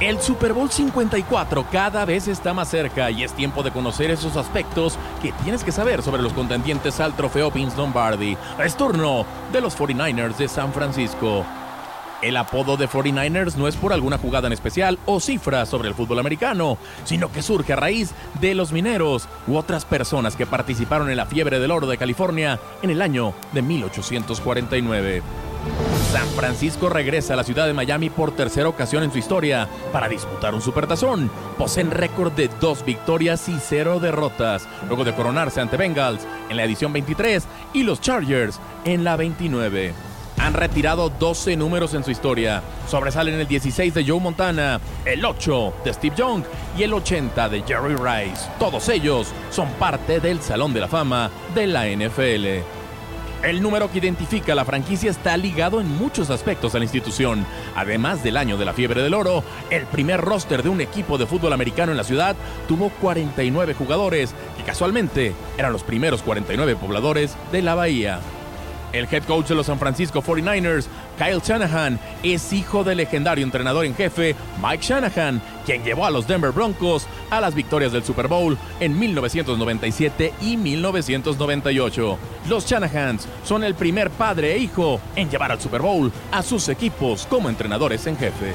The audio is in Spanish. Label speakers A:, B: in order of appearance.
A: El Super Bowl 54 cada vez está más cerca y es tiempo de conocer esos aspectos que tienes que saber sobre los contendientes al trofeo Vince Lombardi. Es turno de los 49ers de San Francisco. El apodo de 49ers no es por alguna jugada en especial o cifra sobre el fútbol americano, sino que surge a raíz de los mineros u otras personas que participaron en la fiebre del oro de California en el año de 1849. San Francisco regresa a la ciudad de Miami por tercera ocasión en su historia para disputar un supertazón. Poseen récord de dos victorias y cero derrotas, luego de coronarse ante Bengals en la edición 23 y los Chargers en la 29. Han retirado 12 números en su historia. Sobresalen el 16 de Joe Montana, el 8 de Steve Young y el 80 de Jerry Rice. Todos ellos son parte del Salón de la Fama de la NFL. El número que identifica la franquicia está ligado en muchos aspectos a la institución. Además del año de la fiebre del oro, el primer roster de un equipo de fútbol americano en la ciudad tuvo 49 jugadores, que casualmente eran los primeros 49 pobladores de la bahía. El head coach de los San Francisco 49ers, Kyle Shanahan, es hijo del legendario entrenador en jefe Mike Shanahan, quien llevó a los Denver Broncos a las victorias del Super Bowl en 1997 y 1998. Los Shanahans son el primer padre e hijo en llevar al Super Bowl a sus equipos como entrenadores en jefe.